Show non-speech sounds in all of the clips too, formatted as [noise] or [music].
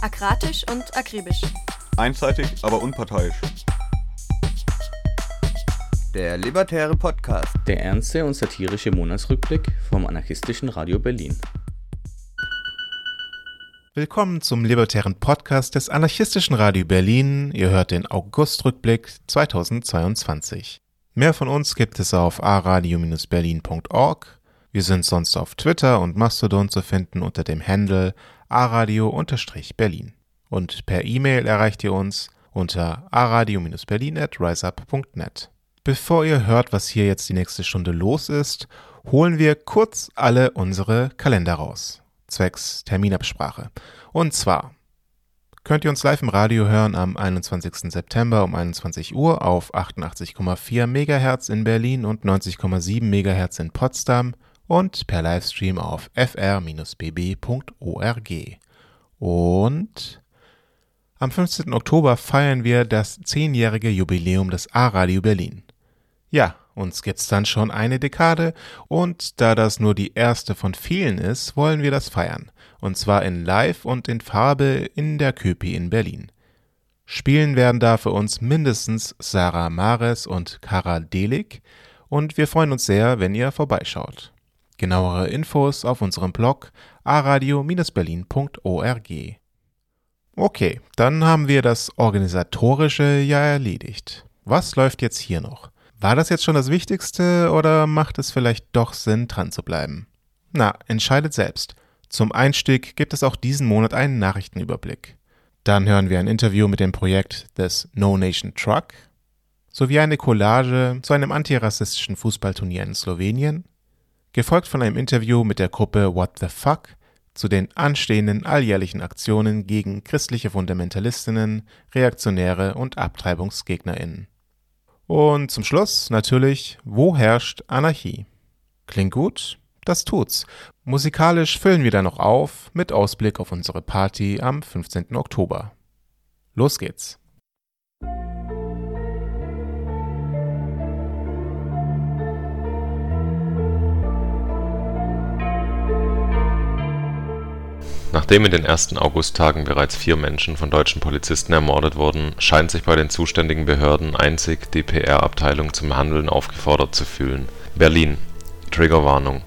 Akratisch und akribisch. Einseitig, aber unparteiisch. Der Libertäre Podcast. Der ernste und satirische Monatsrückblick vom anarchistischen Radio Berlin. Willkommen zum Libertären Podcast des anarchistischen Radio Berlin. Ihr hört den Augustrückblick 2022. Mehr von uns gibt es auf aradio-berlin.org. Wir sind sonst auf Twitter und Mastodon zu finden unter dem Handle aradio-berlin. Und per E-Mail erreicht ihr uns unter aradio-berlin at riseup.net. Bevor ihr hört, was hier jetzt die nächste Stunde los ist, holen wir kurz alle unsere Kalender raus. Zwecks Terminabsprache. Und zwar könnt ihr uns live im Radio hören am 21. September um 21 Uhr auf 88,4 MHz in Berlin und 90,7 MHz in Potsdam und per Livestream auf fr-bb.org. Und am 15. Oktober feiern wir das zehnjährige Jubiläum des A-Radio Berlin. Ja, uns gibt's dann schon eine Dekade und da das nur die erste von vielen ist, wollen wir das feiern. Und zwar in Live und in Farbe in der Köpi in Berlin. Spielen werden da für uns mindestens Sarah Mares und Kara Delig und wir freuen uns sehr, wenn ihr vorbeischaut. Genauere Infos auf unserem Blog aradio-berlin.org. Okay, dann haben wir das Organisatorische ja erledigt. Was läuft jetzt hier noch? War das jetzt schon das Wichtigste oder macht es vielleicht doch Sinn, dran zu bleiben? Na, entscheidet selbst. Zum Einstieg gibt es auch diesen Monat einen Nachrichtenüberblick. Dann hören wir ein Interview mit dem Projekt des No Nation Truck sowie eine Collage zu einem antirassistischen Fußballturnier in Slowenien gefolgt von einem Interview mit der Gruppe What the Fuck zu den anstehenden alljährlichen Aktionen gegen christliche Fundamentalistinnen, Reaktionäre und Abtreibungsgegnerinnen. Und zum Schluss natürlich, wo herrscht Anarchie? Klingt gut? Das tut's. Musikalisch füllen wir da noch auf mit Ausblick auf unsere Party am 15. Oktober. Los geht's! Nachdem in den ersten Augusttagen bereits vier Menschen von deutschen Polizisten ermordet wurden, scheint sich bei den zuständigen Behörden einzig die PR-Abteilung zum Handeln aufgefordert zu fühlen. Berlin. Triggerwarnung.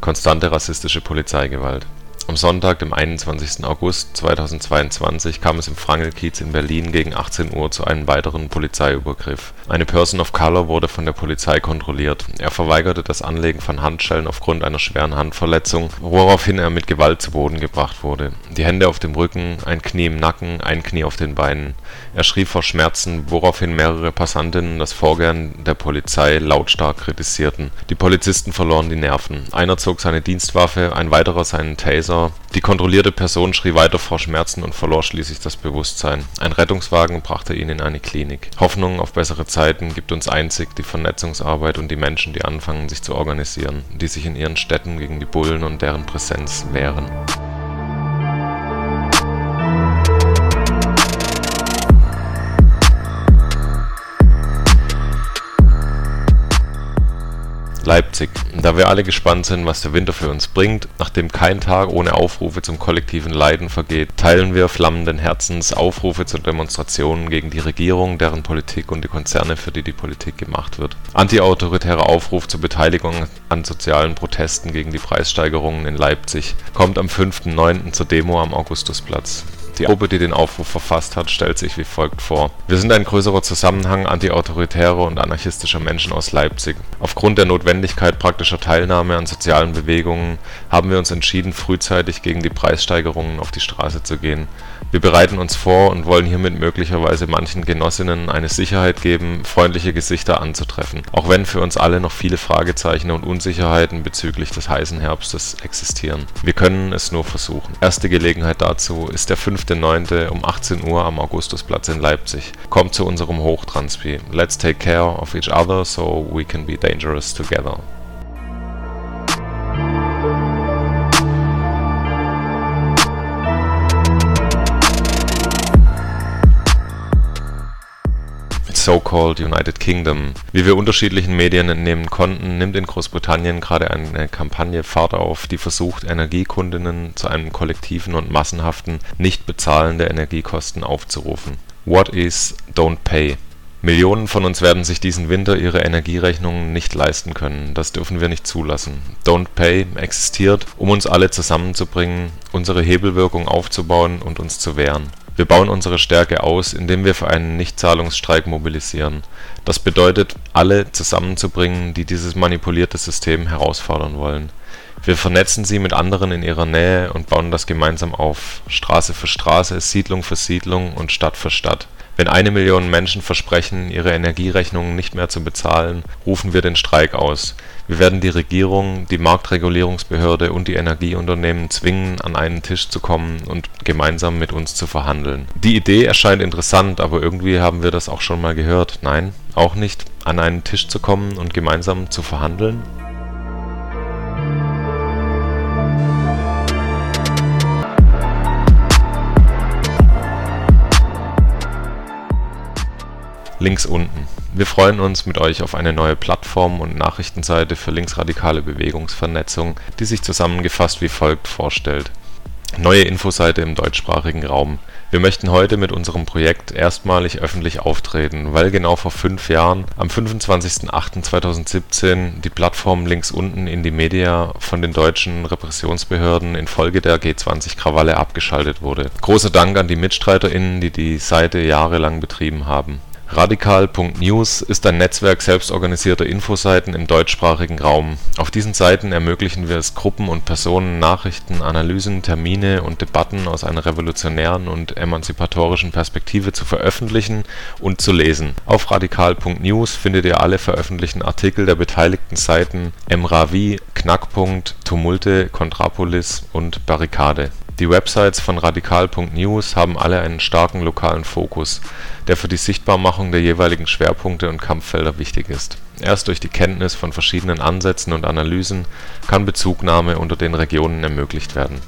Konstante rassistische Polizeigewalt am Sonntag, dem 21. August 2022, kam es im Frangelkiez in Berlin gegen 18 Uhr zu einem weiteren Polizeiübergriff. Eine Person of Color wurde von der Polizei kontrolliert. Er verweigerte das Anlegen von Handschellen aufgrund einer schweren Handverletzung, woraufhin er mit Gewalt zu Boden gebracht wurde. Die Hände auf dem Rücken, ein Knie im Nacken, ein Knie auf den Beinen. Er schrie vor Schmerzen, woraufhin mehrere Passantinnen das Vorgehen der Polizei lautstark kritisierten. Die Polizisten verloren die Nerven. Einer zog seine Dienstwaffe, ein weiterer seinen Taser. Die kontrollierte Person schrie weiter vor Schmerzen und verlor schließlich das Bewusstsein. Ein Rettungswagen brachte ihn in eine Klinik. Hoffnung auf bessere Zeiten gibt uns einzig die Vernetzungsarbeit und die Menschen, die anfangen, sich zu organisieren, die sich in ihren Städten gegen die Bullen und deren Präsenz wehren. Leipzig. Da wir alle gespannt sind, was der Winter für uns bringt, nachdem kein Tag ohne Aufrufe zum kollektiven Leiden vergeht, teilen wir flammenden Herzens Aufrufe zu Demonstrationen gegen die Regierung, deren Politik und die Konzerne, für die die Politik gemacht wird. Antiautoritärer Aufruf zur Beteiligung an sozialen Protesten gegen die Preissteigerungen in Leipzig kommt am 5.9. zur Demo am Augustusplatz. Die Gruppe, die den Aufruf verfasst hat, stellt sich wie folgt vor: Wir sind ein größerer Zusammenhang antiautoritärer und anarchistischer Menschen aus Leipzig. Aufgrund der Notwendigkeit praktischer Teilnahme an sozialen Bewegungen haben wir uns entschieden, frühzeitig gegen die Preissteigerungen auf die Straße zu gehen. Wir bereiten uns vor und wollen hiermit möglicherweise manchen Genossinnen eine Sicherheit geben, freundliche Gesichter anzutreffen, auch wenn für uns alle noch viele Fragezeichen und Unsicherheiten bezüglich des heißen Herbstes existieren. Wir können es nur versuchen. Erste Gelegenheit dazu ist der 5.9. um 18 Uhr am Augustusplatz in Leipzig. Kommt zu unserem Hochtranspi. Let's take care of each other so we can be dangerous together. So-called United Kingdom. Wie wir unterschiedlichen Medien entnehmen konnten, nimmt in Großbritannien gerade eine Kampagne Fahrt auf, die versucht, Energiekundinnen zu einem kollektiven und massenhaften Nichtbezahlen der Energiekosten aufzurufen. What is Don't Pay? Millionen von uns werden sich diesen Winter ihre Energierechnungen nicht leisten können. Das dürfen wir nicht zulassen. Don't Pay existiert, um uns alle zusammenzubringen, unsere Hebelwirkung aufzubauen und uns zu wehren. Wir bauen unsere Stärke aus, indem wir für einen Nichtzahlungsstreik mobilisieren. Das bedeutet, alle zusammenzubringen, die dieses manipulierte System herausfordern wollen. Wir vernetzen sie mit anderen in ihrer Nähe und bauen das gemeinsam auf, Straße für Straße, Siedlung für Siedlung und Stadt für Stadt wenn eine Million Menschen versprechen, ihre Energierechnungen nicht mehr zu bezahlen, rufen wir den Streik aus. Wir werden die Regierung, die Marktregulierungsbehörde und die Energieunternehmen zwingen, an einen Tisch zu kommen und gemeinsam mit uns zu verhandeln. Die Idee erscheint interessant, aber irgendwie haben wir das auch schon mal gehört. Nein, auch nicht, an einen Tisch zu kommen und gemeinsam zu verhandeln? Links unten. Wir freuen uns mit euch auf eine neue Plattform und Nachrichtenseite für linksradikale Bewegungsvernetzung, die sich zusammengefasst wie folgt vorstellt: Neue Infoseite im deutschsprachigen Raum. Wir möchten heute mit unserem Projekt erstmalig öffentlich auftreten, weil genau vor fünf Jahren, am 25.08.2017, die Plattform Links unten in die Media von den deutschen Repressionsbehörden infolge der G20-Krawalle abgeschaltet wurde. Großer Dank an die MitstreiterInnen, die die Seite jahrelang betrieben haben Radikal.news ist ein Netzwerk selbstorganisierter Infoseiten im deutschsprachigen Raum. Auf diesen Seiten ermöglichen wir es Gruppen und Personen Nachrichten, Analysen, Termine und Debatten aus einer revolutionären und emanzipatorischen Perspektive zu veröffentlichen und zu lesen. Auf radikal.news findet ihr alle veröffentlichten Artikel der beteiligten Seiten Emravi, Knackpunkt, Tumulte, Kontrapolis und Barrikade die Websites von radikal.news haben alle einen starken lokalen Fokus, der für die Sichtbarmachung der jeweiligen Schwerpunkte und Kampffelder wichtig ist. Erst durch die Kenntnis von verschiedenen Ansätzen und Analysen kann Bezugnahme unter den Regionen ermöglicht werden.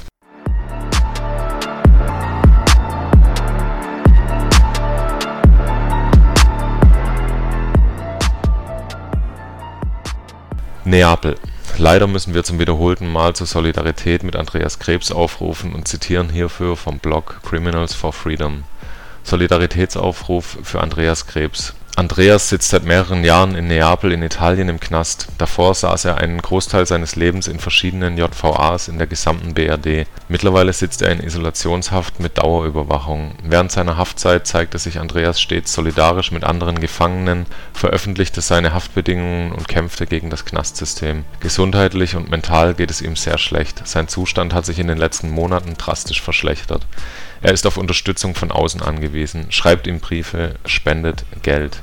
Neapel Leider müssen wir zum wiederholten Mal zur Solidarität mit Andreas Krebs aufrufen und zitieren hierfür vom Blog Criminals for Freedom. Solidaritätsaufruf für Andreas Krebs Andreas sitzt seit mehreren Jahren in Neapel in Italien im Knast. Davor saß er einen Großteil seines Lebens in verschiedenen JVAs in der gesamten BRD. Mittlerweile sitzt er in Isolationshaft mit Dauerüberwachung. Während seiner Haftzeit zeigte sich Andreas stets solidarisch mit anderen Gefangenen, veröffentlichte seine Haftbedingungen und kämpfte gegen das Knastsystem. Gesundheitlich und mental geht es ihm sehr schlecht. Sein Zustand hat sich in den letzten Monaten drastisch verschlechtert. Er ist auf Unterstützung von außen angewiesen, schreibt ihm Briefe, spendet Geld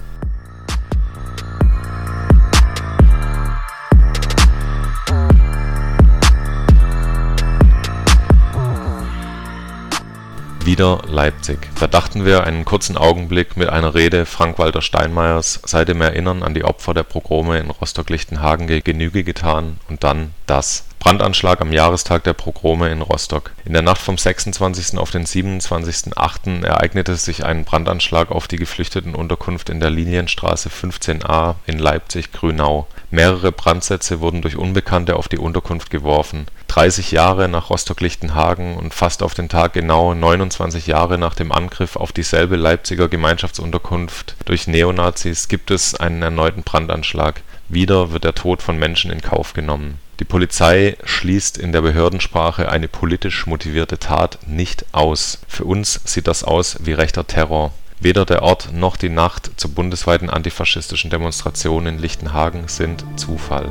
Wieder Leipzig. Da dachten wir einen kurzen Augenblick mit einer Rede Frank-Walter Steinmeiers seitdem Erinnern an die Opfer der Pogrome in Rostock-Lichtenhagen Genüge getan und dann das. Brandanschlag am Jahrestag der Pogrome in Rostock. In der Nacht vom 26. auf den 27.08. ereignete sich ein Brandanschlag auf die Geflüchtetenunterkunft in der Linienstraße 15a in Leipzig-Grünau. Mehrere Brandsätze wurden durch Unbekannte auf die Unterkunft geworfen. 30 Jahre nach Rostock-Lichtenhagen und fast auf den Tag genau 29 Jahre nach dem Angriff auf dieselbe Leipziger Gemeinschaftsunterkunft durch Neonazis gibt es einen erneuten Brandanschlag. Wieder wird der Tod von Menschen in Kauf genommen die Polizei schließt in der Behördensprache eine politisch motivierte Tat nicht aus. Für uns sieht das aus wie rechter Terror. Weder der Ort noch die Nacht zur bundesweiten antifaschistischen Demonstration in Lichtenhagen sind Zufall.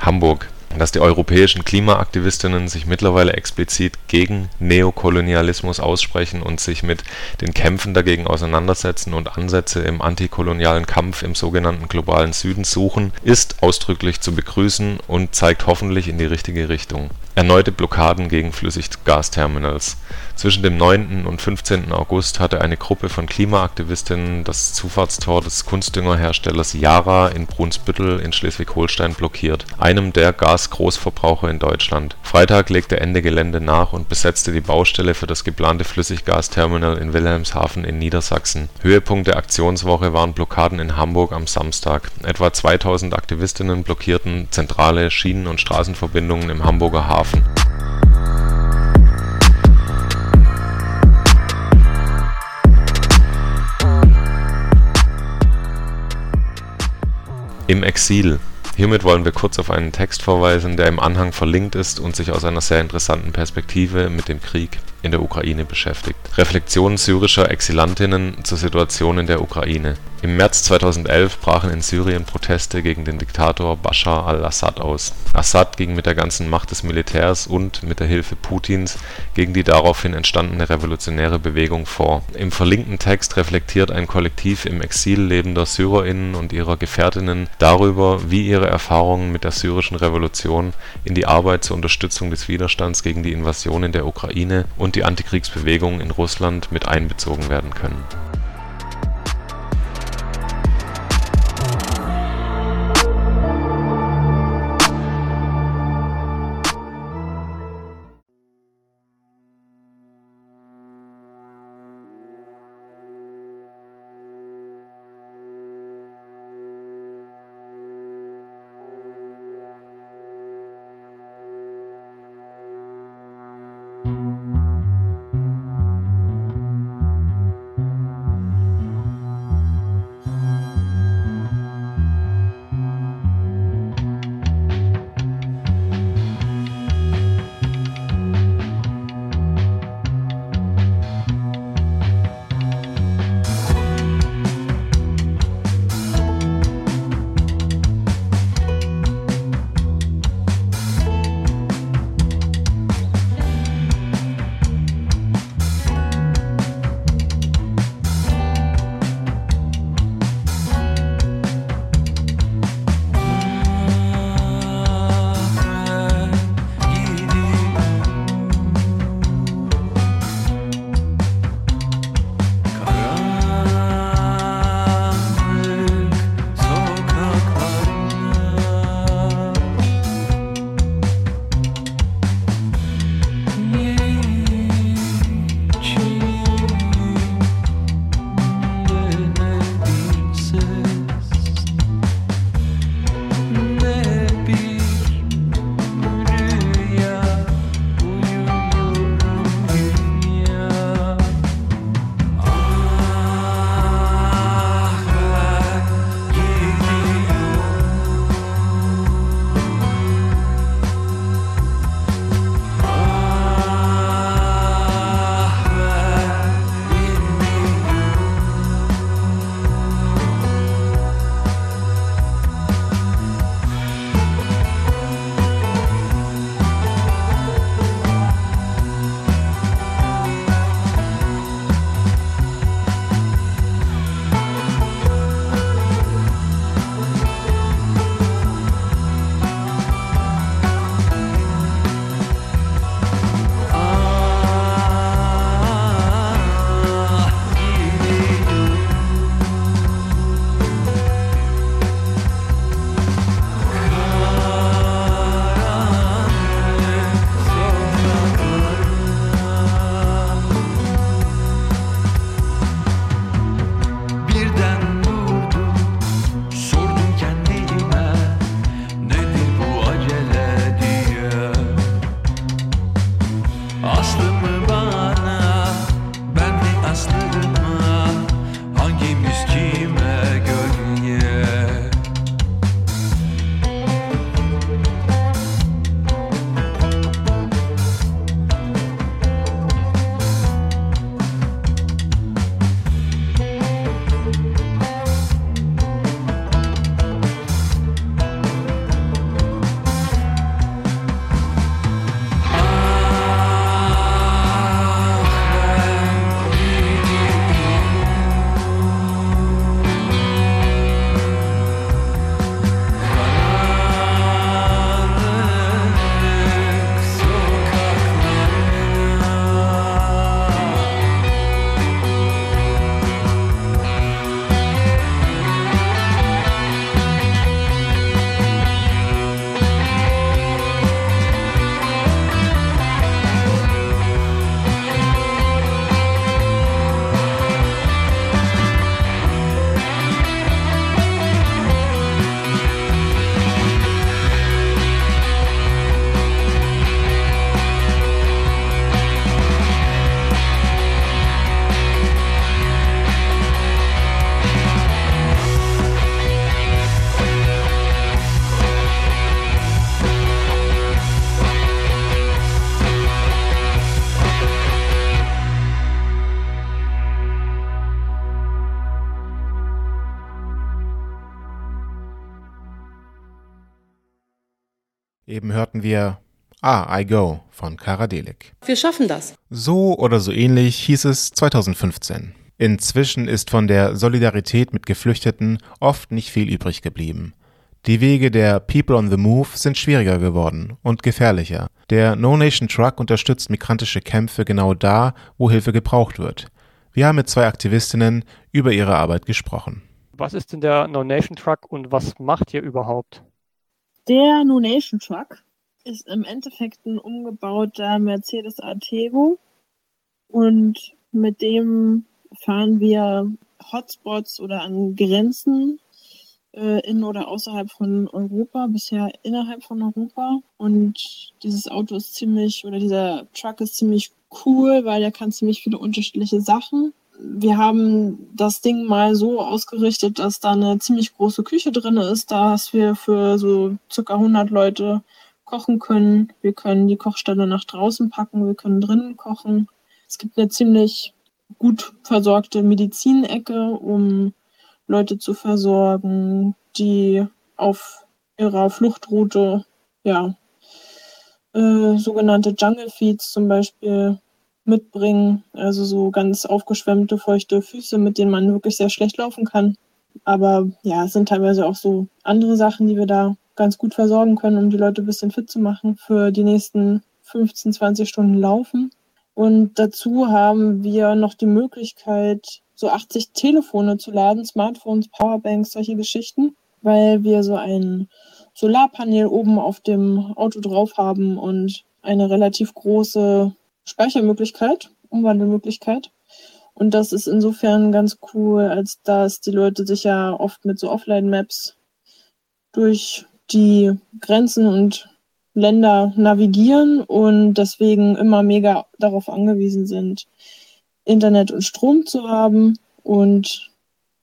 Hamburg dass die europäischen Klimaaktivistinnen sich mittlerweile explizit gegen Neokolonialismus aussprechen und sich mit den Kämpfen dagegen auseinandersetzen und Ansätze im antikolonialen Kampf im sogenannten globalen Süden suchen, ist ausdrücklich zu begrüßen und zeigt hoffentlich in die richtige Richtung. Erneute Blockaden gegen Flüssiggasterminals Zwischen dem 9. und 15. August hatte eine Gruppe von Klimaaktivistinnen das Zufahrtstor des Kunstdüngerherstellers Yara in Brunsbüttel in Schleswig-Holstein blockiert, einem der Gasgroßverbraucher in Deutschland. Freitag legte Ende Gelände nach und besetzte die Baustelle für das geplante Flüssiggasterminal in Wilhelmshaven in Niedersachsen. Höhepunkt der Aktionswoche waren Blockaden in Hamburg am Samstag. Etwa 2000 Aktivistinnen blockierten zentrale Schienen und Straßenverbindungen im Hamburger Hafen Im Exil. Hiermit wollen wir kurz auf einen Text verweisen, der im Anhang verlinkt ist und sich aus einer sehr interessanten Perspektive mit dem Krieg in der Ukraine beschäftigt. Reflexionen syrischer Exilantinnen zur Situation in der Ukraine. Im März 2011 brachen in Syrien Proteste gegen den Diktator Bashar al-Assad aus. Assad ging mit der ganzen Macht des Militärs und mit der Hilfe Putins gegen die daraufhin entstandene revolutionäre Bewegung vor. Im verlinkten Text reflektiert ein Kollektiv im Exil lebender SyrerInnen und ihrer Gefährtinnen darüber, wie ihre Erfahrungen mit der syrischen Revolution in die Arbeit zur Unterstützung des Widerstands gegen die Invasion in der Ukraine und die Antikriegsbewegung in Russland mit einbezogen werden können Eben hörten wir Ah, I Go von Karadelik. Wir schaffen das. So oder so ähnlich hieß es 2015. Inzwischen ist von der Solidarität mit Geflüchteten oft nicht viel übrig geblieben. Die Wege der People on the Move sind schwieriger geworden und gefährlicher. Der No Nation Truck unterstützt migrantische Kämpfe genau da, wo Hilfe gebraucht wird. Wir haben mit zwei Aktivistinnen über ihre Arbeit gesprochen. Was ist denn der No Nation Truck und was macht ihr überhaupt? Der Nation Truck ist im Endeffekt ein umgebauter Mercedes Artego und mit dem fahren wir Hotspots oder an Grenzen äh, in oder außerhalb von Europa, bisher innerhalb von Europa. Und dieses Auto ist ziemlich, oder dieser Truck ist ziemlich cool, weil er kann ziemlich viele unterschiedliche Sachen. Wir haben das Ding mal so ausgerichtet, dass da eine ziemlich große Küche drin ist, dass wir für so circa 100 Leute kochen können. Wir können die Kochstelle nach draußen packen, wir können drinnen kochen. Es gibt eine ziemlich gut versorgte Medizinecke, um Leute zu versorgen, die auf ihrer Fluchtroute ja äh, sogenannte Jungle Feeds zum Beispiel mitbringen, also so ganz aufgeschwemmte, feuchte Füße, mit denen man wirklich sehr schlecht laufen kann. Aber ja, es sind teilweise auch so andere Sachen, die wir da ganz gut versorgen können, um die Leute ein bisschen fit zu machen für die nächsten 15, 20 Stunden Laufen. Und dazu haben wir noch die Möglichkeit, so 80 Telefone zu laden, Smartphones, Powerbanks, solche Geschichten, weil wir so ein Solarpanel oben auf dem Auto drauf haben und eine relativ große Speichermöglichkeit, Umwandelmöglichkeit. Und das ist insofern ganz cool, als dass die Leute sich ja oft mit so Offline-Maps durch die Grenzen und Länder navigieren und deswegen immer mega darauf angewiesen sind, Internet und Strom zu haben. Und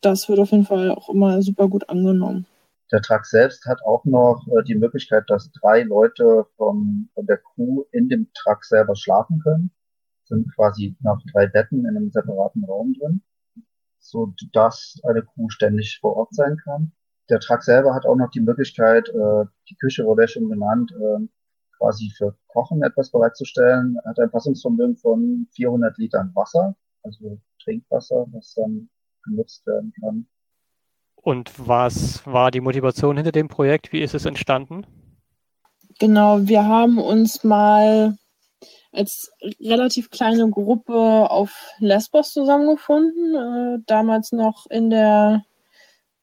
das wird auf jeden Fall auch immer super gut angenommen. Der Truck selbst hat auch noch äh, die Möglichkeit, dass drei Leute vom, von der Crew in dem Truck selber schlafen können. Sind quasi nach drei Betten in einem separaten Raum drin, so dass eine Crew ständig vor Ort sein kann der Truck selber hat auch noch die Möglichkeit, äh, die Küche wurde ja schon genannt, äh, quasi für Kochen etwas bereitzustellen. Er hat ein Fassungsvermögen von 400 Litern Wasser, also Trinkwasser, was dann genutzt werden kann. Und was war die Motivation hinter dem Projekt? Wie ist es entstanden? Genau, wir haben uns mal als relativ kleine Gruppe auf Lesbos zusammengefunden, äh, damals noch in der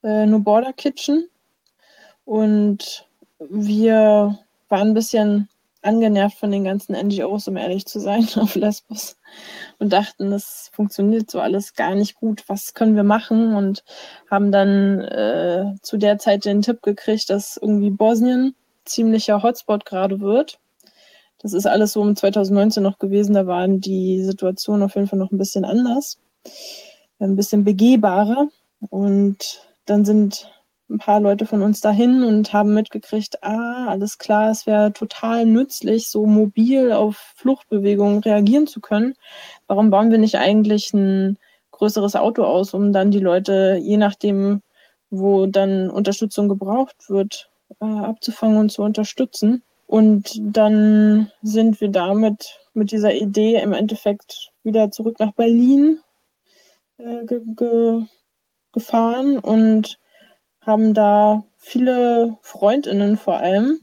äh, No Border Kitchen. Und wir waren ein bisschen angenervt von den ganzen NGOs, um ehrlich zu sein, [laughs] auf Lesbos und dachten, das funktioniert so alles gar nicht gut. Was können wir machen? Und haben dann äh, zu der Zeit den Tipp gekriegt, dass irgendwie Bosnien ziemlicher Hotspot gerade wird. Das ist alles so um 2019 noch gewesen. Da waren die Situationen auf jeden Fall noch ein bisschen anders, ein bisschen begehbarer. Und dann sind ein paar Leute von uns dahin und haben mitgekriegt, ah, alles klar, es wäre total nützlich, so mobil auf Fluchtbewegungen reagieren zu können. Warum bauen wir nicht eigentlich ein größeres Auto aus, um dann die Leute, je nachdem, wo dann Unterstützung gebraucht wird, äh, abzufangen und zu unterstützen? Und dann sind wir damit mit dieser Idee im Endeffekt wieder zurück nach Berlin äh, ge ge gefahren und haben da viele Freundinnen vor allem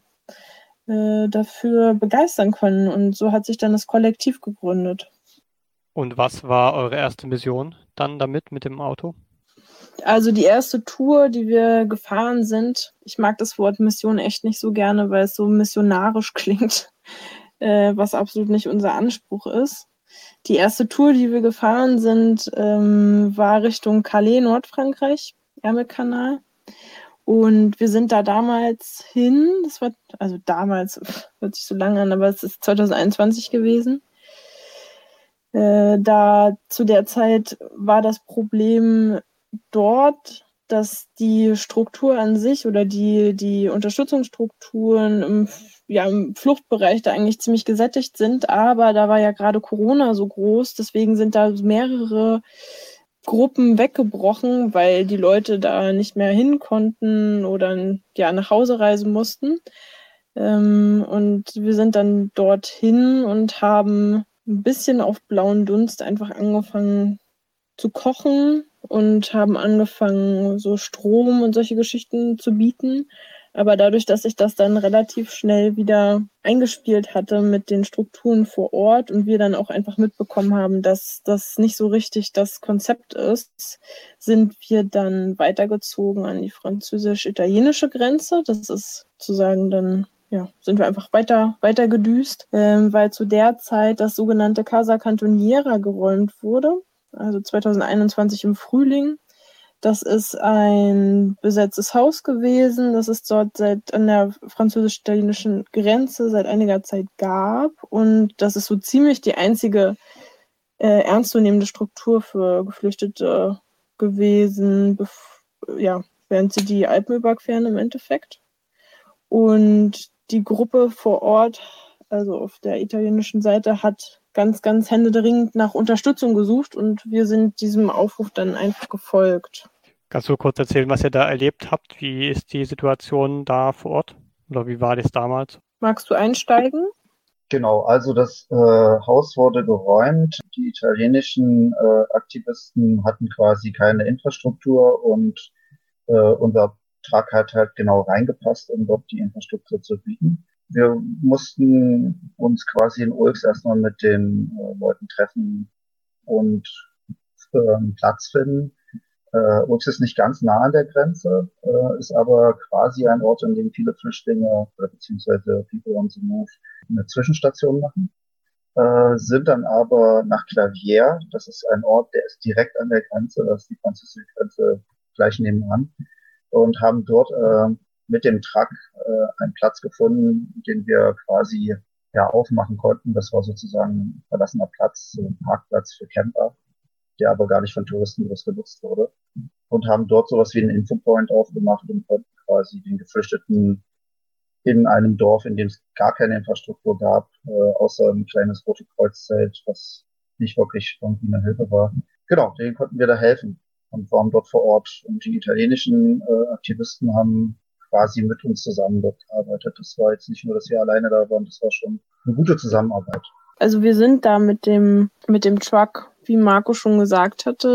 äh, dafür begeistern können. Und so hat sich dann das Kollektiv gegründet. Und was war eure erste Mission dann damit mit dem Auto? Also die erste Tour, die wir gefahren sind, ich mag das Wort Mission echt nicht so gerne, weil es so missionarisch [laughs] klingt, äh, was absolut nicht unser Anspruch ist. Die erste Tour, die wir gefahren sind, ähm, war Richtung Calais, Nordfrankreich, Ärmelkanal. Und wir sind da damals hin, das war, also damals, hört sich so lange an, aber es ist 2021 gewesen. Äh, da zu der Zeit war das Problem dort, dass die Struktur an sich oder die, die Unterstützungsstrukturen im ja, im Fluchtbereich da eigentlich ziemlich gesättigt sind, aber da war ja gerade Corona so groß, deswegen sind da mehrere Gruppen weggebrochen, weil die Leute da nicht mehr hin konnten oder ja nach Hause reisen mussten. Ähm, und wir sind dann dorthin und haben ein bisschen auf blauen Dunst einfach angefangen zu kochen und haben angefangen, so Strom und solche Geschichten zu bieten. Aber dadurch, dass ich das dann relativ schnell wieder eingespielt hatte mit den Strukturen vor Ort und wir dann auch einfach mitbekommen haben, dass das nicht so richtig das Konzept ist, sind wir dann weitergezogen an die französisch-italienische Grenze. Das ist sozusagen dann ja, sind wir einfach weiter, weiter gedüst, ähm, weil zu der Zeit das sogenannte Casa Cantoniera geräumt wurde, also 2021 im Frühling. Das ist ein besetztes Haus gewesen, das es dort seit an der französisch-italienischen Grenze seit einiger Zeit gab. Und das ist so ziemlich die einzige äh, ernstzunehmende Struktur für Geflüchtete gewesen, ja, während sie die Alpen überqueren im Endeffekt. Und die Gruppe vor Ort, also auf der italienischen Seite, hat ganz, ganz händeringend nach Unterstützung gesucht und wir sind diesem Aufruf dann einfach gefolgt. Kannst du kurz erzählen, was ihr da erlebt habt? Wie ist die Situation da vor Ort? Oder wie war das damals? Magst du einsteigen? Genau, also das äh, Haus wurde geräumt. Die italienischen äh, Aktivisten hatten quasi keine Infrastruktur und äh, unser Trag hat halt genau reingepasst, um dort die Infrastruktur zu bieten. Wir mussten uns quasi in Ulks erstmal mit den äh, Leuten treffen und äh, einen Platz finden. Äh, Ulks ist nicht ganz nah an der Grenze, äh, ist aber quasi ein Ort, an dem viele Flüchtlinge oder beziehungsweise People on the Move eine Zwischenstation machen. Äh, sind dann aber nach Clavier, das ist ein Ort, der ist direkt an der Grenze, das ist die französische Grenze gleich nebenan, und haben dort äh, mit dem Truck äh, einen Platz gefunden, den wir quasi ja aufmachen konnten. Das war sozusagen ein verlassener Platz, so ein Parkplatz für Camper, der aber gar nicht von Touristen groß genutzt wurde. Und haben dort sowas wie einen Infopoint aufgemacht und konnten quasi den Geflüchteten in einem Dorf, in dem es gar keine Infrastruktur gab, äh, außer ein kleines Rote Kreuzzelt, was nicht wirklich irgendwie eine Hilfe war. Genau, denen konnten wir da helfen und waren dort vor Ort. Und die italienischen äh, Aktivisten haben quasi mit uns zusammen dort gearbeitet. Das war jetzt nicht nur, dass wir alleine da waren, das war schon eine gute Zusammenarbeit. Also wir sind da mit dem, mit dem Truck, wie Marco schon gesagt hatte,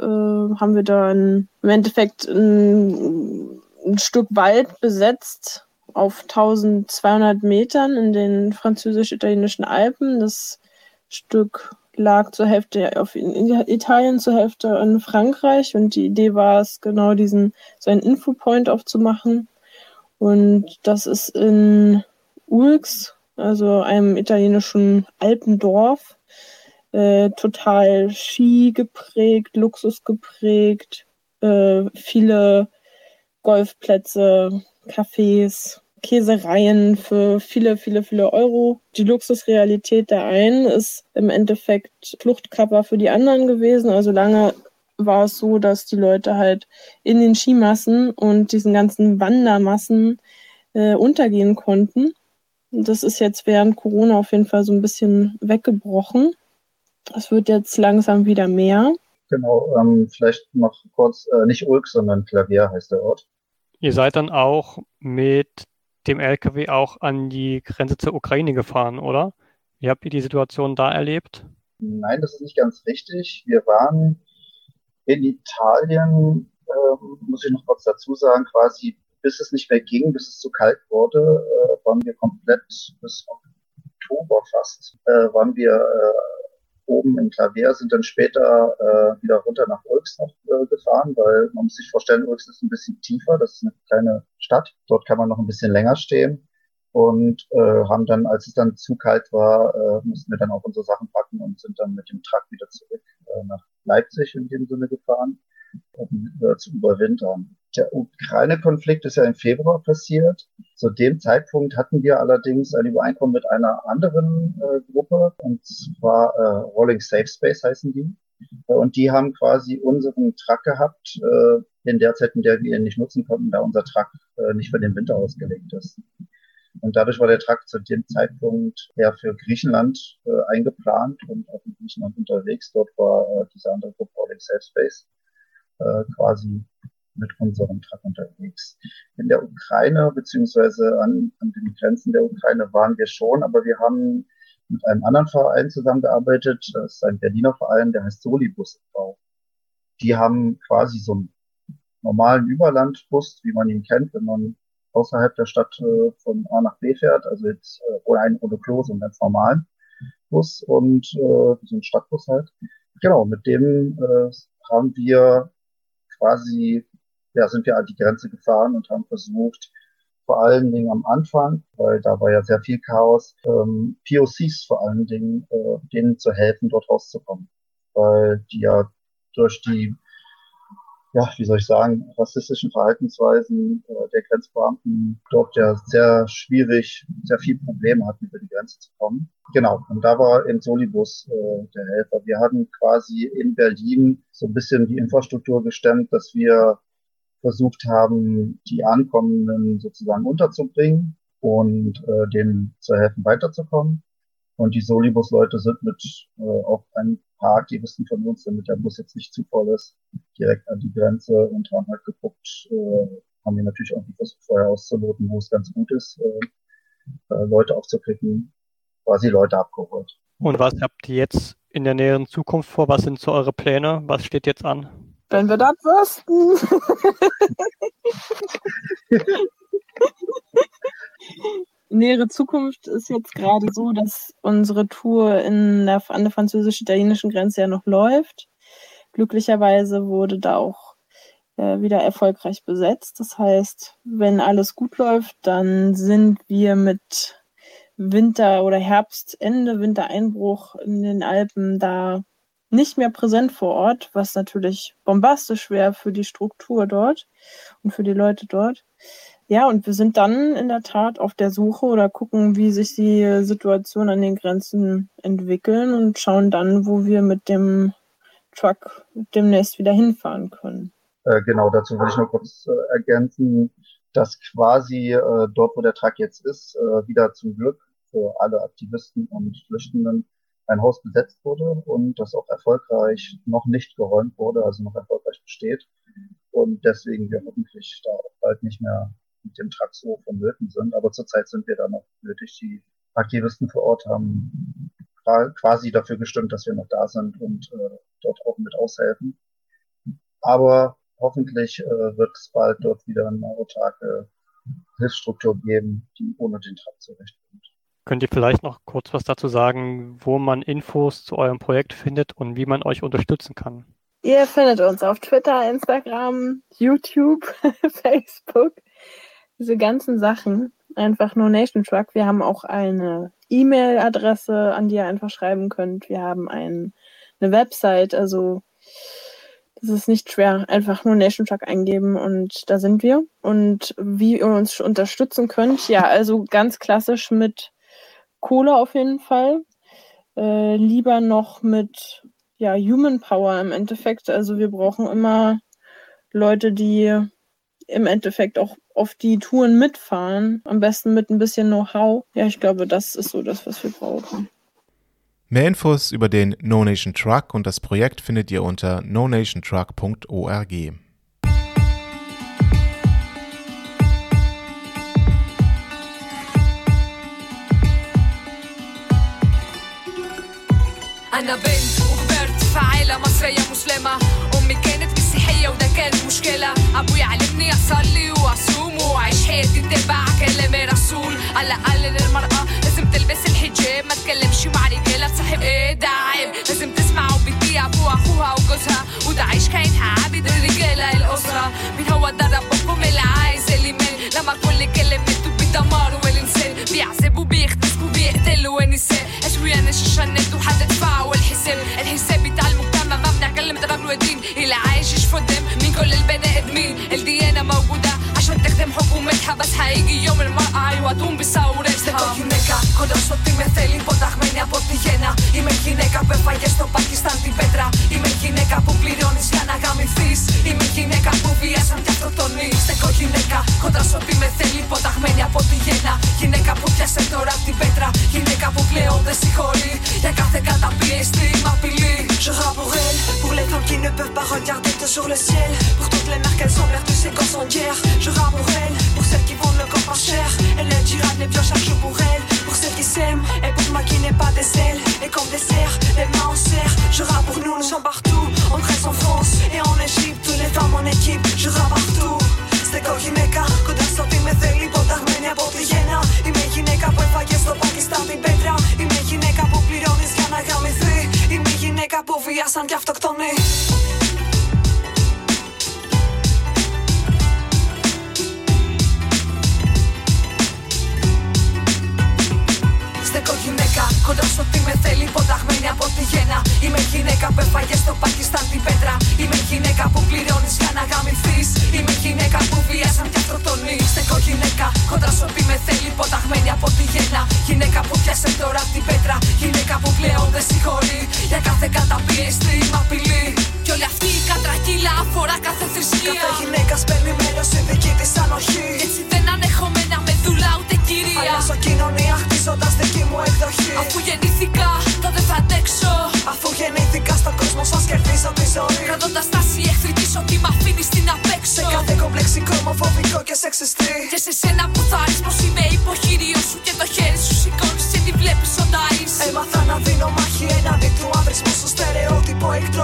äh, haben wir da ein, im Endeffekt ein, ein Stück Wald besetzt auf 1200 Metern in den französisch-italienischen Alpen. Das Stück lag zur Hälfte auf Italien, zur Hälfte in Frankreich und die Idee war es, genau diesen, so einen Infopoint aufzumachen. Und das ist in Ulx, also einem italienischen Alpendorf, äh, total Ski geprägt, Luxus geprägt, äh, viele Golfplätze, Cafés, Käsereien für viele, viele, viele Euro. Die Luxusrealität der einen ist im Endeffekt Fluchtcover für die anderen gewesen. Also lange war es so, dass die Leute halt in den Skimassen und diesen ganzen Wandermassen äh, untergehen konnten. Das ist jetzt während Corona auf jeden Fall so ein bisschen weggebrochen. Es wird jetzt langsam wieder mehr. Genau, ähm, vielleicht noch kurz, äh, nicht Ulk, sondern Klavier heißt der Ort. Ihr seid dann auch mit dem LKW auch an die Grenze zur Ukraine gefahren, oder? Wie habt ihr die Situation da erlebt? Nein, das ist nicht ganz richtig. Wir waren in Italien, äh, muss ich noch kurz dazu sagen, quasi bis es nicht mehr ging, bis es zu kalt wurde, äh, waren wir komplett bis Oktober fast, äh, waren wir oben in Klavier, sind dann später äh, wieder runter nach Ulks noch äh, gefahren, weil man muss sich vorstellen, Ulks ist ein bisschen tiefer, das ist eine kleine Stadt. Dort kann man noch ein bisschen länger stehen und äh, haben dann, als es dann zu kalt war, äh, mussten wir dann auch unsere Sachen packen und sind dann mit dem Truck wieder zurück äh, nach Leipzig in dem Sinne gefahren, um äh, zu überwintern. Der Ukraine-Konflikt ist ja im Februar passiert. Zu dem Zeitpunkt hatten wir allerdings ein Übereinkommen mit einer anderen äh, Gruppe, und zwar äh, Rolling Safe Space heißen die. Und die haben quasi unseren Truck gehabt, äh, in der Zeit, in der wir ihn nicht nutzen konnten, da unser Truck äh, nicht für den Winter ausgelegt ist. Und dadurch war der Truck zu dem Zeitpunkt eher für Griechenland äh, eingeplant und auch in Griechenland unterwegs. Dort war äh, diese andere Gruppe Rolling Safe Space äh, quasi mit unserem Truck unterwegs. In der Ukraine beziehungsweise an, an den Grenzen der Ukraine waren wir schon, aber wir haben mit einem anderen Verein zusammengearbeitet. Das ist ein Berliner Verein, der heißt Solibus. Die haben quasi so einen normalen Überlandbus, wie man ihn kennt, wenn man außerhalb der Stadt äh, von A nach B fährt, also jetzt äh, ohne ein oder Klo, so einen ganz normalen Bus und äh, so ein Stadtbus halt. Genau, mit dem äh, haben wir quasi, ja, sind wir an die Grenze gefahren und haben versucht, vor allen Dingen am Anfang, weil da war ja sehr viel Chaos, ähm, POCs vor allen Dingen, äh, denen zu helfen, dort rauszukommen. Weil die ja durch die ja, wie soll ich sagen, rassistischen Verhaltensweisen äh, der Grenzbeamten dort ja sehr schwierig, sehr viel Probleme hatten, über die Grenze zu kommen. Genau, und da war eben Solibus äh, der Helfer. Wir hatten quasi in Berlin so ein bisschen die Infrastruktur gestemmt, dass wir versucht haben, die Ankommenden sozusagen unterzubringen und äh, denen zu helfen, weiterzukommen. Und die Solibus-Leute sind mit äh, auf ein Park, die wussten von uns, damit der Bus jetzt nicht zu voll ist, direkt an die Grenze und haben halt geguckt, äh, haben wir natürlich auch versucht vorher auszuloten, wo es ganz gut ist, äh, äh, Leute aufzukriegen, quasi Leute abgeholt. Und was habt ihr jetzt in der näheren Zukunft vor? Was sind so eure Pläne? Was steht jetzt an? Wenn wir das wüssten. [laughs] [laughs] nähere Zukunft ist jetzt gerade so, dass unsere Tour in der, an der französisch-italienischen Grenze ja noch läuft. Glücklicherweise wurde da auch äh, wieder erfolgreich besetzt. Das heißt, wenn alles gut läuft, dann sind wir mit Winter- oder Herbstende, Wintereinbruch in den Alpen da nicht mehr präsent vor Ort, was natürlich bombastisch wäre für die Struktur dort und für die Leute dort. Ja, und wir sind dann in der Tat auf der Suche oder gucken, wie sich die Situation an den Grenzen entwickeln und schauen dann, wo wir mit dem Truck demnächst wieder hinfahren können. Äh, genau, dazu würde ich noch kurz äh, ergänzen, dass quasi äh, dort, wo der Truck jetzt ist, äh, wieder zum Glück für alle Aktivisten und Flüchtenden ein Haus besetzt wurde und das auch erfolgreich noch nicht geräumt wurde, also noch erfolgreich besteht. Und deswegen wir hoffentlich da auch bald nicht mehr mit dem Truck so vonnöten sind. Aber zurzeit sind wir da noch nötig. Die Aktivisten vor Ort haben quasi dafür gestimmt, dass wir noch da sind und äh, dort auch mit aushelfen. Aber hoffentlich äh, wird es bald dort wieder eine autarke Hilfsstruktur geben, die ohne den Truck zurechtkommt. Könnt ihr vielleicht noch kurz was dazu sagen, wo man Infos zu eurem Projekt findet und wie man euch unterstützen kann? Ihr findet uns auf Twitter, Instagram, YouTube, [laughs] Facebook diese ganzen Sachen einfach nur Nation Truck. Wir haben auch eine E-Mail-Adresse, an die ihr einfach schreiben könnt. Wir haben ein, eine Website, also das ist nicht schwer. Einfach nur Nation Truck eingeben und da sind wir. Und wie ihr uns unterstützen könnt, ja, also ganz klassisch mit Kohle auf jeden Fall. Äh, lieber noch mit ja, Human Power im Endeffekt. Also wir brauchen immer Leute, die im Endeffekt auch auf die Touren mitfahren. Am besten mit ein bisschen Know-how. Ja, ich glaube, das ist so das, was wir brauchen. Mehr Infos über den No Nation Truck und das Projekt findet ihr unter nonationtruck.org. أنا بنت وكبرت في عائلة مصرية مسلمة وده كان مشكلة. أبوي علمني أصلي وأصوم وأعيش حياتي تبع كلام رسول على الأقل للمرأة لازم تلبس الحجاب ما تكلمش مع رجالة تصاحب. إيه ده عيب؟ لازم تسمع وبتطيع أبوها أخوها وجوزها. وده عيش كاينها عابد الرجالة الأسرة. مين هو ده ربكم اللي عايز الإيمان. لما كل كلمته بيدمروا الإنسان. بيعذبوا بيختسبوا بيقتلوا النساء أشوية ناس الشنات وهتدفعوا الحساب. الحساب بتاع المجتمع تغاب الوادين اللي عايش يشفوا الدم من كل البني ادمين.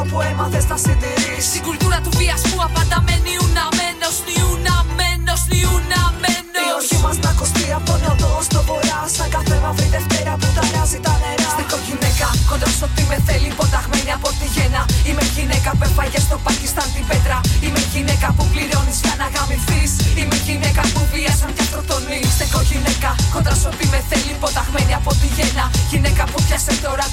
Που έμαθες να συντηρείς. Στην κουλτούρα του βιασμού απάντα με νιουναμένος Νιουναμένος, νιουναμένος Η οργή μας να κοστεί από τον νότο στο βορρά. Σαν κάθε μαύρη Δευτέρα που ταράζει τα νερά. Στεκώ γυναίκα κοντά στο τι με θέλει υποταγμένη από τη γέννα. Είμαι γυναίκα που έφαγε στο Πακιστάν την πέτρα. Είμαι γυναίκα που πληρώνεις για να γαμηθείς. Είμαι γυναίκα που βίασαν και αυτοκτονεί Στεκώ γυναίκα κοντά στο τι με θέλει υποταγμένη από τη γέννα. Γυναίκα που πιάσε τώρα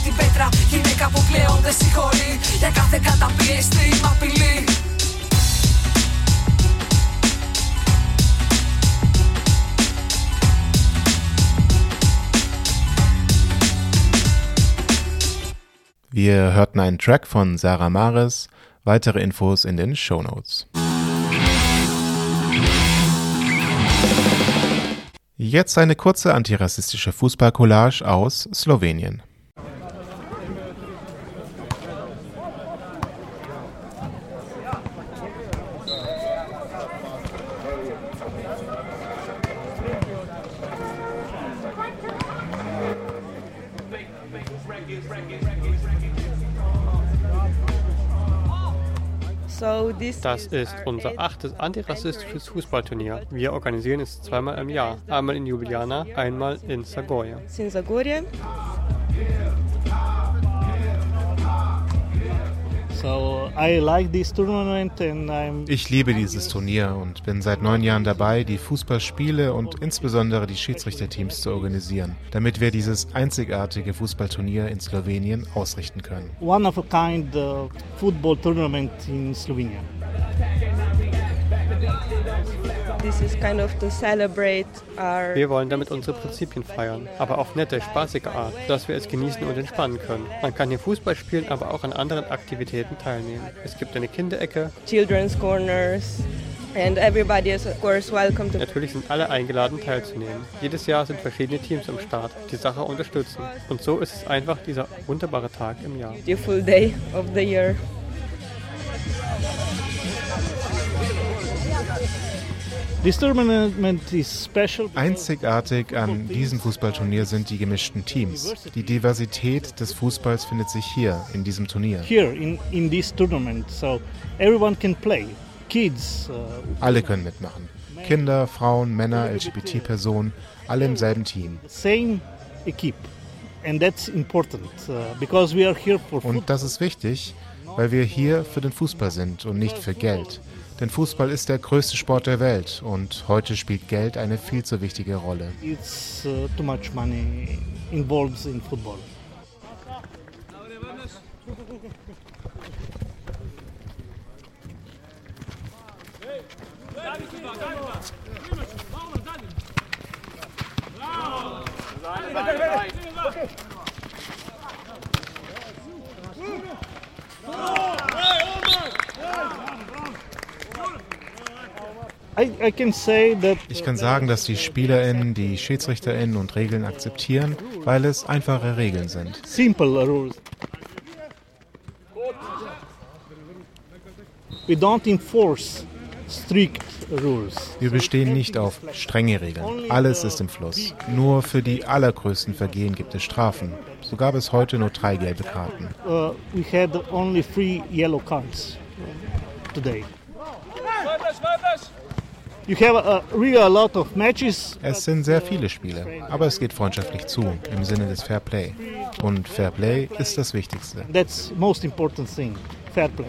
Wir hörten einen Track von Sarah Mares. Weitere Infos in den Show Notes. Jetzt eine kurze antirassistische Fußballcollage aus Slowenien. Das is ist unser achtes antirassistisches Fußballturnier. Wir organisieren es zweimal im Jahr. Einmal in Ljubljana, einmal in Sagoya. Ich liebe dieses Turnier und bin seit neun Jahren dabei, die Fußballspiele und insbesondere die Schiedsrichterteams zu organisieren, damit wir dieses einzigartige Fußballturnier in Slowenien ausrichten können. one of a kind uh, football tournament in Slovenia. Wir wollen damit unsere Prinzipien feiern, aber auf nette, spaßige Art, dass wir es genießen und entspannen können. Man kann hier Fußball spielen, aber auch an anderen Aktivitäten teilnehmen. Es gibt eine Kinderecke. children's corners and everybody is of course welcome to Natürlich sind alle eingeladen teilzunehmen. Jedes Jahr sind verschiedene Teams am Start, die Sache unterstützen. Und so ist es einfach dieser wunderbare Tag im Jahr. beautiful day of the year. Einzigartig an diesem Fußballturnier sind die gemischten Teams. Die Diversität des Fußballs findet sich hier in diesem Turnier. Here in, in this tournament, so everyone can play. Kids, uh, Alle können mitmachen. Kinder, Frauen, Männer, LGBT-Personen, alle im selben Team. same equipe, and that's important uh, because we are here for Und das ist wichtig, weil wir hier für den Fußball sind und nicht für Geld. Denn Fußball ist der größte Sport der Welt und heute spielt Geld eine viel zu wichtige Rolle. It's uh, too much money involved in football. I, I can say that Ich kann sagen, dass die SpielerInnen die SchiedsrichterInnen und Regeln akzeptieren, weil es einfache Regeln sind. simple rules. We don't enforce strict rules. Wir bestehen nicht auf strenge Regeln. Alles ist im Fluss. Nur für die allergrößten Vergehen gibt es Strafen. So gab es heute nur drei gelbe Karten. Uh, we had only three yellow cards today. You have uh, really a lot of matches. Es sind sehr viele Spiele, aber es geht freundschaftlich zu, im Sinne des Fair Play. Und Fair Play ist das Wichtigste. That's most important thing, fair play.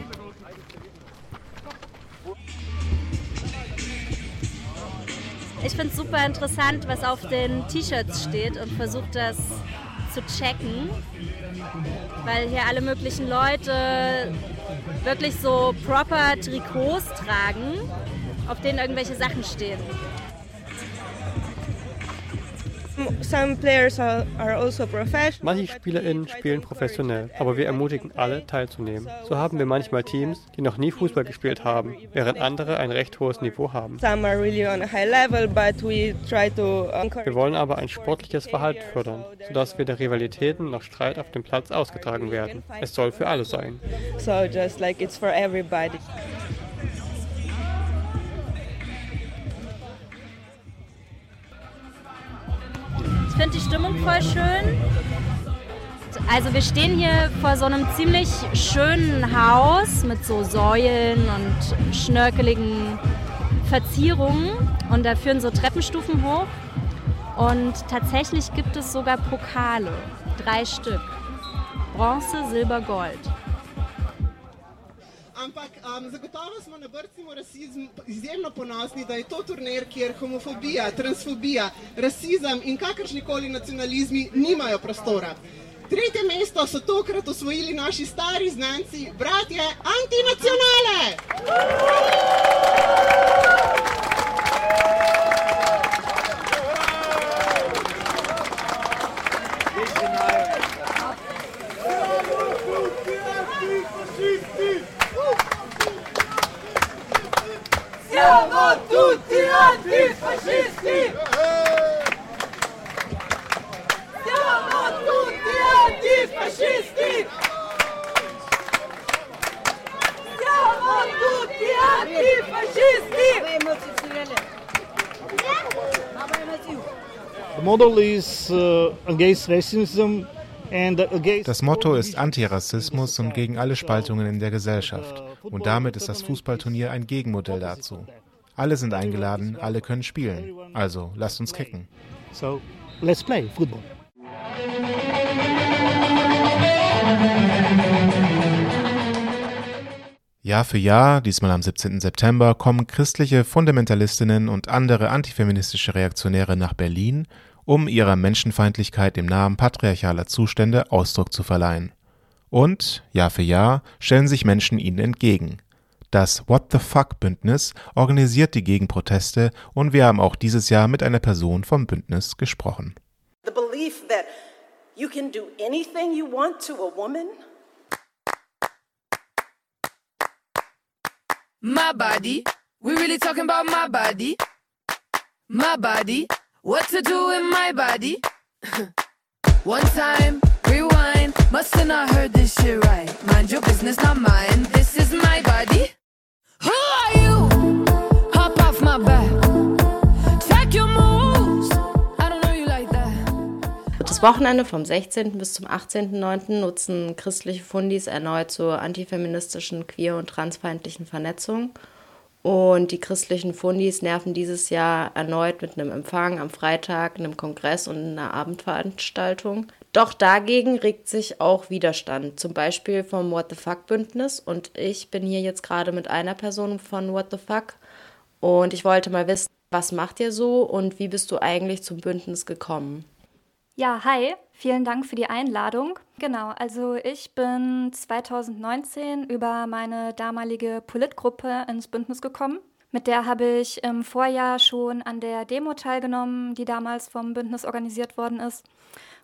Ich finde es super interessant, was auf den T-Shirts steht und versuche das zu checken, weil hier alle möglichen Leute wirklich so proper Trikots tragen, auf denen irgendwelche Sachen stehen. Also. Manche SpielerInnen spielen professionell, aber wir ermutigen alle teilzunehmen. So haben wir manchmal Teams, die noch nie Fußball gespielt haben, während andere ein recht hohes Niveau haben. Wir wollen aber ein sportliches Verhalten fördern, sodass weder Rivalitäten noch Streit auf dem Platz ausgetragen werden. Es soll für alle sein. So just like it's for everybody. Finde die Stimmung voll schön. Also wir stehen hier vor so einem ziemlich schönen Haus mit so Säulen und schnörkeligen Verzierungen und da führen so Treppenstufen hoch. Und tatsächlich gibt es sogar Pokale, drei Stück. Bronze, Silber, Gold. Ampak um, zagotovo smo na brcnemu rasizmu izjemno ponosni, da je to turnir, kjer homofobija, transfobija, rasizem in kakršnikoli nacionalizmi nimajo prostora. Tretje mesto so tokrat osvojili naši stari znanci, bratje antinacionale! Das Motto ist Antirassismus und gegen alle Spaltungen in der Gesellschaft. Und damit ist das Fußballturnier ein Gegenmodell dazu. Alle sind eingeladen, alle können spielen. Also lasst uns kicken. So let's play football. Jahr für Jahr, diesmal am 17. September, kommen christliche Fundamentalistinnen und andere antifeministische Reaktionäre nach Berlin, um ihrer Menschenfeindlichkeit im Namen patriarchaler Zustände Ausdruck zu verleihen. Und Jahr für Jahr stellen sich Menschen ihnen entgegen. Das What the Fuck Bündnis organisiert die Gegenproteste und wir haben auch dieses Jahr mit einer Person vom Bündnis gesprochen. The belief that you can do anything you want to a woman. My body, we really talking about my body. My body, what to do in my body. [laughs] One time, rewind, must have not heard this shit right. Mind your business, not mine. This is my body. Who are you? Hop off my back. Check your moves. I don't know you like that. Das Wochenende vom 16. bis zum 18.09. nutzen christliche Fundis erneut zur antifeministischen, queer- und transfeindlichen Vernetzung. Und die christlichen Fundis nerven dieses Jahr erneut mit einem Empfang am Freitag, einem Kongress und einer Abendveranstaltung. Doch dagegen regt sich auch Widerstand, zum Beispiel vom What the Fuck Bündnis. Und ich bin hier jetzt gerade mit einer Person von What the Fuck. Und ich wollte mal wissen, was macht ihr so und wie bist du eigentlich zum Bündnis gekommen? Ja, hi, vielen Dank für die Einladung. Genau, also ich bin 2019 über meine damalige Politgruppe ins Bündnis gekommen. Mit der habe ich im Vorjahr schon an der Demo teilgenommen, die damals vom Bündnis organisiert worden ist.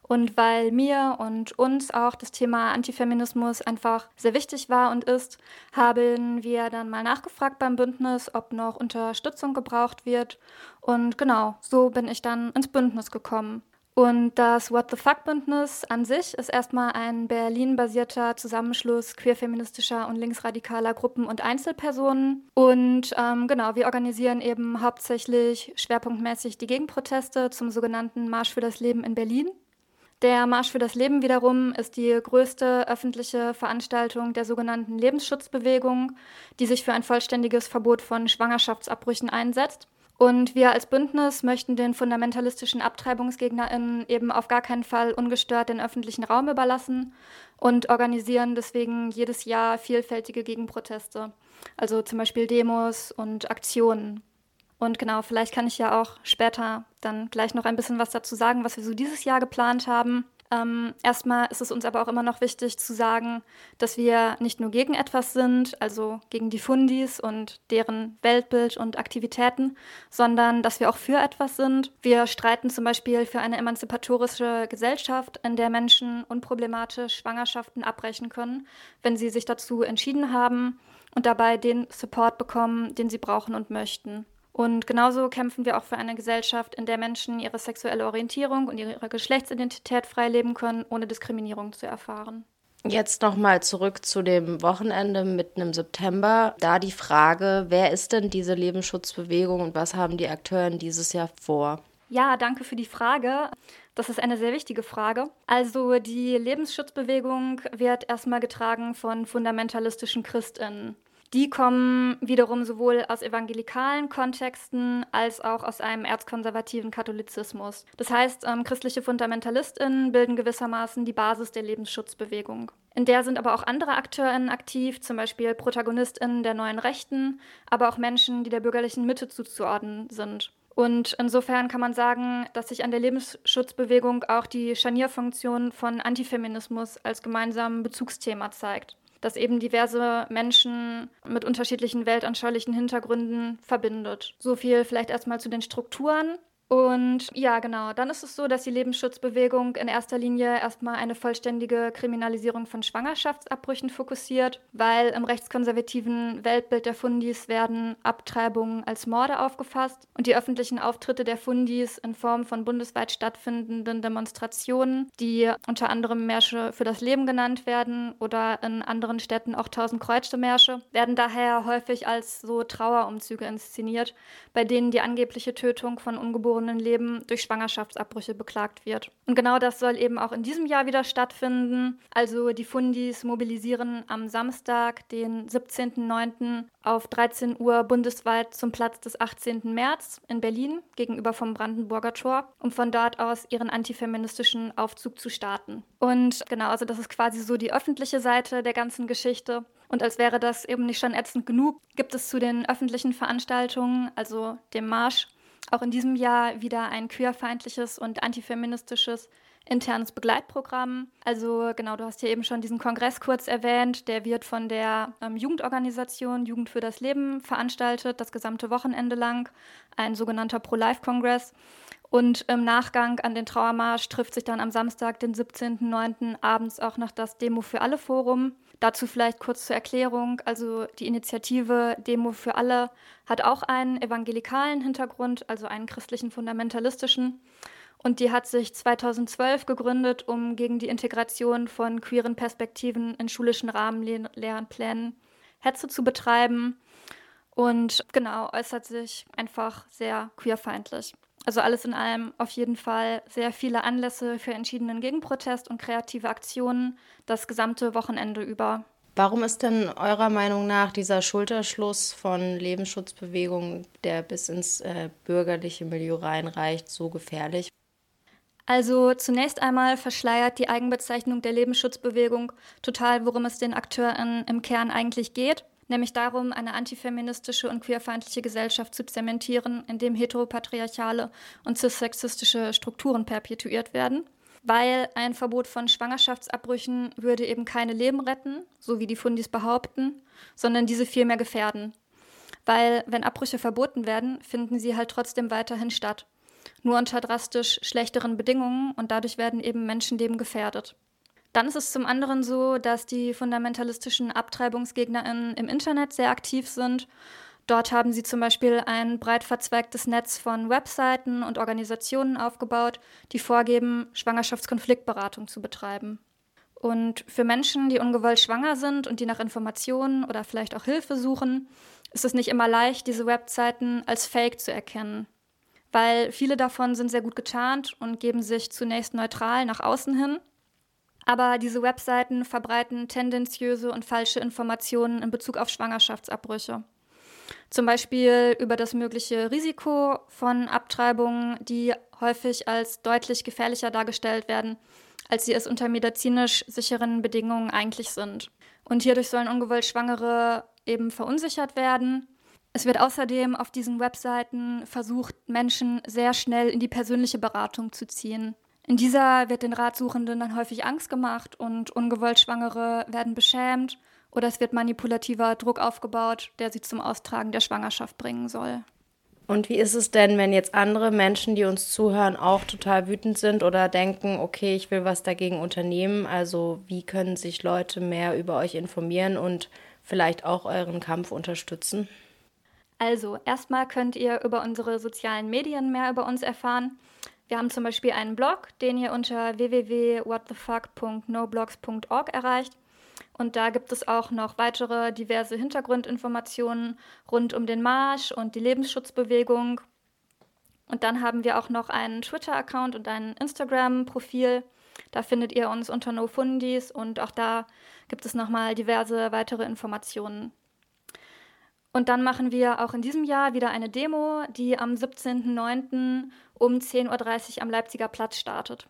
Und weil mir und uns auch das Thema Antifeminismus einfach sehr wichtig war und ist, haben wir dann mal nachgefragt beim Bündnis, ob noch Unterstützung gebraucht wird. Und genau, so bin ich dann ins Bündnis gekommen. Und das What the Fuck Bündnis an sich ist erstmal ein Berlin-basierter Zusammenschluss queerfeministischer und linksradikaler Gruppen und Einzelpersonen. Und ähm, genau, wir organisieren eben hauptsächlich schwerpunktmäßig die Gegenproteste zum sogenannten Marsch für das Leben in Berlin. Der Marsch für das Leben wiederum ist die größte öffentliche Veranstaltung der sogenannten Lebensschutzbewegung, die sich für ein vollständiges Verbot von Schwangerschaftsabbrüchen einsetzt. Und wir als Bündnis möchten den fundamentalistischen AbtreibungsgegnerInnen eben auf gar keinen Fall ungestört den öffentlichen Raum überlassen und organisieren deswegen jedes Jahr vielfältige Gegenproteste. Also zum Beispiel Demos und Aktionen. Und genau, vielleicht kann ich ja auch später dann gleich noch ein bisschen was dazu sagen, was wir so dieses Jahr geplant haben. Ähm, erstmal ist es uns aber auch immer noch wichtig zu sagen, dass wir nicht nur gegen etwas sind, also gegen die Fundis und deren Weltbild und Aktivitäten, sondern dass wir auch für etwas sind. Wir streiten zum Beispiel für eine emanzipatorische Gesellschaft, in der Menschen unproblematisch Schwangerschaften abbrechen können, wenn sie sich dazu entschieden haben und dabei den Support bekommen, den sie brauchen und möchten. Und genauso kämpfen wir auch für eine Gesellschaft, in der Menschen ihre sexuelle Orientierung und ihre Geschlechtsidentität frei leben können, ohne Diskriminierung zu erfahren. Jetzt nochmal zurück zu dem Wochenende mitten im September. Da die Frage, wer ist denn diese Lebensschutzbewegung und was haben die Akteure dieses Jahr vor? Ja, danke für die Frage. Das ist eine sehr wichtige Frage. Also die Lebensschutzbewegung wird erstmal getragen von fundamentalistischen Christinnen. Die kommen wiederum sowohl aus evangelikalen Kontexten als auch aus einem erzkonservativen Katholizismus. Das heißt, ähm, christliche Fundamentalistinnen bilden gewissermaßen die Basis der Lebensschutzbewegung. In der sind aber auch andere AkteurInnen aktiv, zum Beispiel ProtagonistInnen der neuen Rechten, aber auch Menschen, die der bürgerlichen Mitte zuzuordnen sind. Und insofern kann man sagen, dass sich an der Lebensschutzbewegung auch die Scharnierfunktion von Antifeminismus als gemeinsamen Bezugsthema zeigt das eben diverse Menschen mit unterschiedlichen weltanschaulichen Hintergründen verbindet. So viel vielleicht erstmal zu den Strukturen. Und ja, genau, dann ist es so, dass die Lebensschutzbewegung in erster Linie erstmal eine vollständige Kriminalisierung von Schwangerschaftsabbrüchen fokussiert, weil im rechtskonservativen Weltbild der Fundis werden Abtreibungen als Morde aufgefasst und die öffentlichen Auftritte der Fundis in Form von bundesweit stattfindenden Demonstrationen, die unter anderem Märsche für das Leben genannt werden oder in anderen Städten auch Tausend Kreuzte Märsche, werden daher häufig als so Trauerumzüge inszeniert, bei denen die angebliche Tötung von ungeborenen Leben durch Schwangerschaftsabbrüche beklagt wird. Und genau das soll eben auch in diesem Jahr wieder stattfinden. Also die Fundis mobilisieren am Samstag, den 17.09. auf 13 Uhr bundesweit zum Platz des 18. März in Berlin gegenüber vom Brandenburger Tor, um von dort aus ihren antifeministischen Aufzug zu starten. Und genau, also das ist quasi so die öffentliche Seite der ganzen Geschichte. Und als wäre das eben nicht schon ätzend genug, gibt es zu den öffentlichen Veranstaltungen, also dem Marsch, auch in diesem Jahr wieder ein queerfeindliches und antifeministisches internes Begleitprogramm. Also genau, du hast ja eben schon diesen Kongress kurz erwähnt. Der wird von der ähm, Jugendorganisation Jugend für das Leben veranstaltet, das gesamte Wochenende lang. Ein sogenannter Pro-Life-Kongress. Und im Nachgang an den Trauermarsch trifft sich dann am Samstag, den 17.09. abends auch noch das Demo für alle Forum. Dazu vielleicht kurz zur Erklärung. Also die Initiative Demo für alle hat auch einen evangelikalen Hintergrund, also einen christlichen fundamentalistischen. Und die hat sich 2012 gegründet, um gegen die Integration von queeren Perspektiven in schulischen Rahmenlehrenplänen Hetze zu betreiben. Und genau, äußert sich einfach sehr queerfeindlich. Also alles in allem auf jeden Fall sehr viele Anlässe für entschiedenen Gegenprotest und kreative Aktionen das gesamte Wochenende über. Warum ist denn eurer Meinung nach dieser Schulterschluss von Lebensschutzbewegungen, der bis ins äh, bürgerliche Milieu reinreicht, so gefährlich? Also zunächst einmal verschleiert die Eigenbezeichnung der Lebensschutzbewegung total, worum es den Akteuren im Kern eigentlich geht nämlich darum, eine antifeministische und queerfeindliche Gesellschaft zu zementieren, in dem heteropatriarchale und cissexistische Strukturen perpetuiert werden. Weil ein Verbot von Schwangerschaftsabbrüchen würde eben keine Leben retten, so wie die Fundis behaupten, sondern diese vielmehr gefährden. Weil, wenn Abbrüche verboten werden, finden sie halt trotzdem weiterhin statt. Nur unter drastisch schlechteren Bedingungen und dadurch werden eben Menschenleben gefährdet. Dann ist es zum anderen so, dass die fundamentalistischen AbtreibungsgegnerInnen im Internet sehr aktiv sind. Dort haben sie zum Beispiel ein breit verzweigtes Netz von Webseiten und Organisationen aufgebaut, die vorgeben, Schwangerschaftskonfliktberatung zu betreiben. Und für Menschen, die ungewollt schwanger sind und die nach Informationen oder vielleicht auch Hilfe suchen, ist es nicht immer leicht, diese Webseiten als Fake zu erkennen. Weil viele davon sind sehr gut getarnt und geben sich zunächst neutral nach außen hin, aber diese Webseiten verbreiten tendenziöse und falsche Informationen in Bezug auf Schwangerschaftsabbrüche. Zum Beispiel über das mögliche Risiko von Abtreibungen, die häufig als deutlich gefährlicher dargestellt werden, als sie es unter medizinisch sicheren Bedingungen eigentlich sind. Und hierdurch sollen ungewollt Schwangere eben verunsichert werden. Es wird außerdem auf diesen Webseiten versucht, Menschen sehr schnell in die persönliche Beratung zu ziehen. In dieser wird den Ratsuchenden dann häufig Angst gemacht und ungewollt Schwangere werden beschämt oder es wird manipulativer Druck aufgebaut, der sie zum Austragen der Schwangerschaft bringen soll. Und wie ist es denn, wenn jetzt andere Menschen, die uns zuhören, auch total wütend sind oder denken, okay, ich will was dagegen unternehmen? Also wie können sich Leute mehr über euch informieren und vielleicht auch euren Kampf unterstützen? Also, erstmal könnt ihr über unsere sozialen Medien mehr über uns erfahren. Wir haben zum Beispiel einen Blog, den ihr unter www.whatthefuck.noblogs.org erreicht. Und da gibt es auch noch weitere diverse Hintergrundinformationen rund um den Marsch und die Lebensschutzbewegung. Und dann haben wir auch noch einen Twitter-Account und ein Instagram-Profil. Da findet ihr uns unter NoFundis und auch da gibt es nochmal diverse weitere Informationen. Und dann machen wir auch in diesem Jahr wieder eine Demo, die am 17.09. um 10.30 Uhr am Leipziger Platz startet.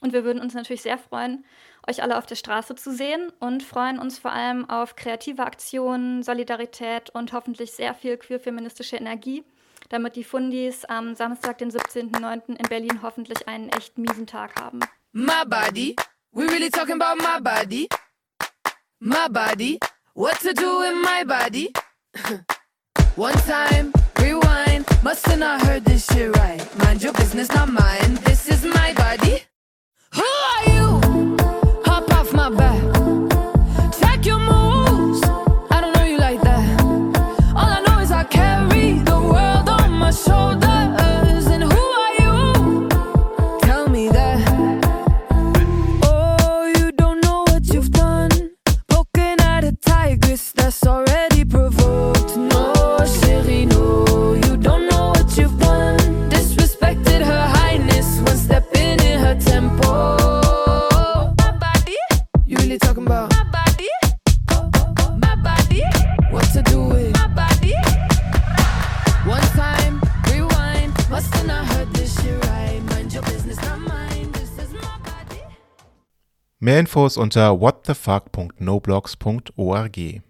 Und wir würden uns natürlich sehr freuen, euch alle auf der Straße zu sehen und freuen uns vor allem auf kreative Aktionen, Solidarität und hoffentlich sehr viel queer-feministische Energie, damit die Fundis am Samstag, den 17.09. in Berlin hoffentlich einen echt miesen Tag haben. My body, we really talking about my body. My body, what to do with my body? [laughs] One time, rewind, must have not heard this shit right. Mind your business, not mine. This is my body. Who are you? Hop off my back. Mehr Infos unter whatthefuck.noblogs.org.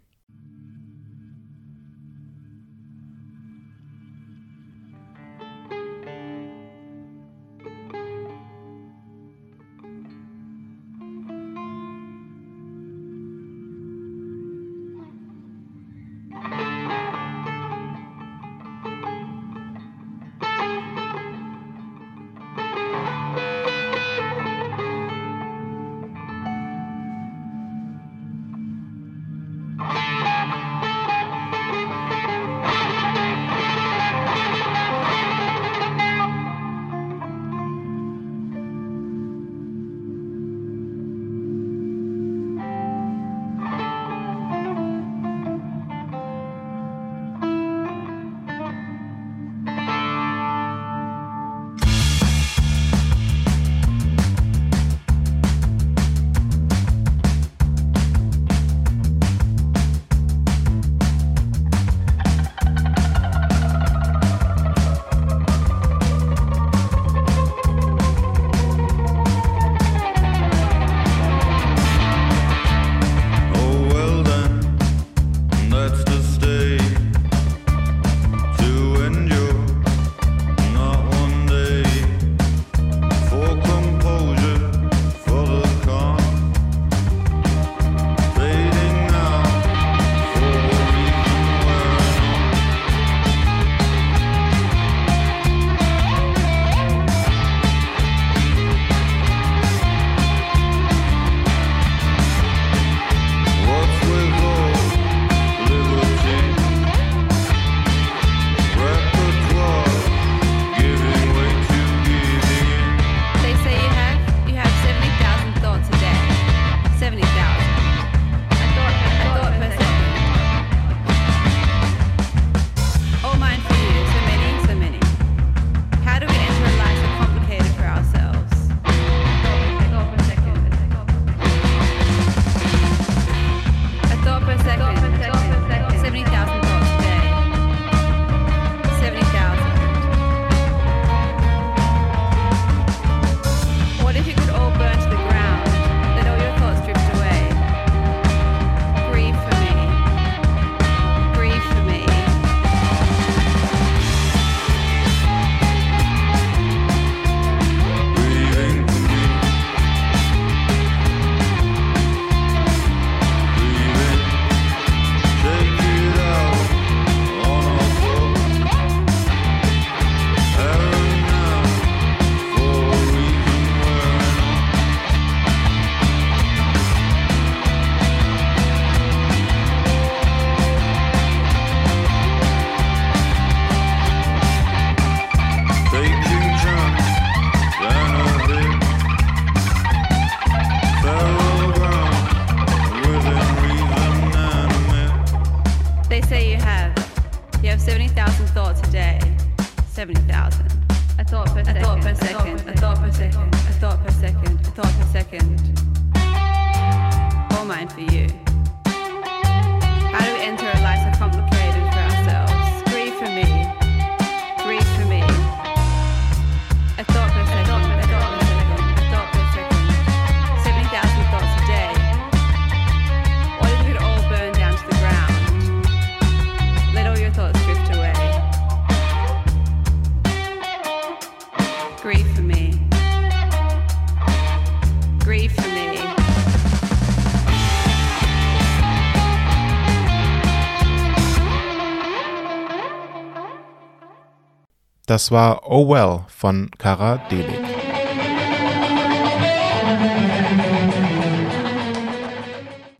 Das war Oh Well von Kara Delig.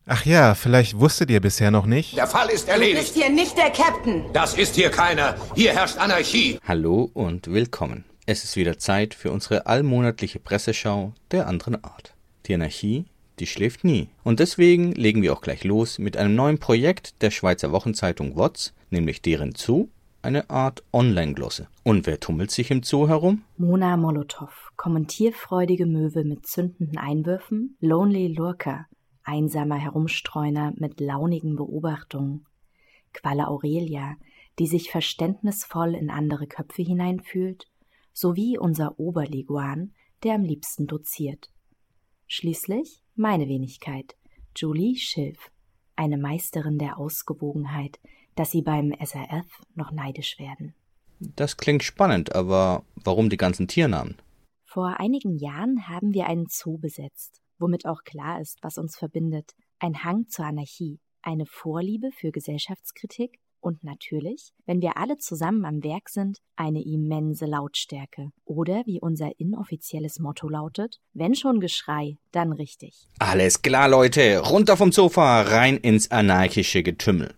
Ach ja, vielleicht wusstet ihr bisher noch nicht. Der Fall ist Du erledigt. bist hier nicht der Captain. Das ist hier keiner. Hier herrscht Anarchie. Hallo und willkommen. Es ist wieder Zeit für unsere allmonatliche Presseschau der anderen Art. Die Anarchie, die schläft nie. Und deswegen legen wir auch gleich los mit einem neuen Projekt der Schweizer Wochenzeitung WOTS, nämlich deren Zoo, eine Art Online-Glosse. Und wer tummelt sich im Zoo herum? Mona Molotow, kommentierfreudige Möwe mit zündenden Einwürfen, Lonely Lurker, einsamer Herumstreuner mit launigen Beobachtungen, Qualle Aurelia, die sich verständnisvoll in andere Köpfe hineinfühlt, sowie unser Oberleguan, der am liebsten doziert. Schließlich meine Wenigkeit, Julie Schilf, eine Meisterin der Ausgewogenheit, dass sie beim SRF noch neidisch werden. Das klingt spannend, aber warum die ganzen Tiernamen? Vor einigen Jahren haben wir einen Zoo besetzt, womit auch klar ist, was uns verbindet. Ein Hang zur Anarchie, eine Vorliebe für Gesellschaftskritik und natürlich, wenn wir alle zusammen am Werk sind, eine immense Lautstärke. Oder wie unser inoffizielles Motto lautet, wenn schon Geschrei, dann richtig. Alles klar, Leute, runter vom Sofa, rein ins anarchische Getümmel.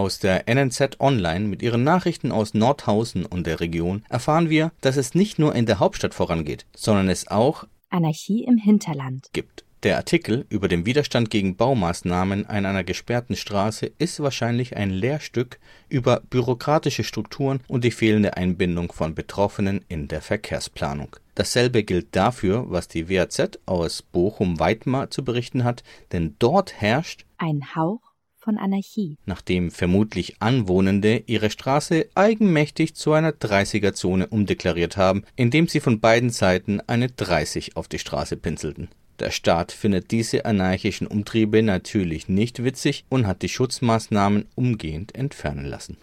Aus der NNZ Online mit ihren Nachrichten aus Nordhausen und der Region erfahren wir, dass es nicht nur in der Hauptstadt vorangeht, sondern es auch Anarchie im Hinterland. gibt. Der Artikel über den Widerstand gegen Baumaßnahmen an einer gesperrten Straße ist wahrscheinlich ein Lehrstück über bürokratische Strukturen und die fehlende Einbindung von Betroffenen in der Verkehrsplanung. Dasselbe gilt dafür, was die WAZ aus Bochum-Weitmar zu berichten hat, denn dort herrscht Ein Hauch von Anarchie. nachdem vermutlich Anwohnende ihre Straße eigenmächtig zu einer 30er-Zone umdeklariert haben, indem sie von beiden Seiten eine 30 auf die Straße pinselten. Der Staat findet diese anarchischen Umtriebe natürlich nicht witzig und hat die Schutzmaßnahmen umgehend entfernen lassen.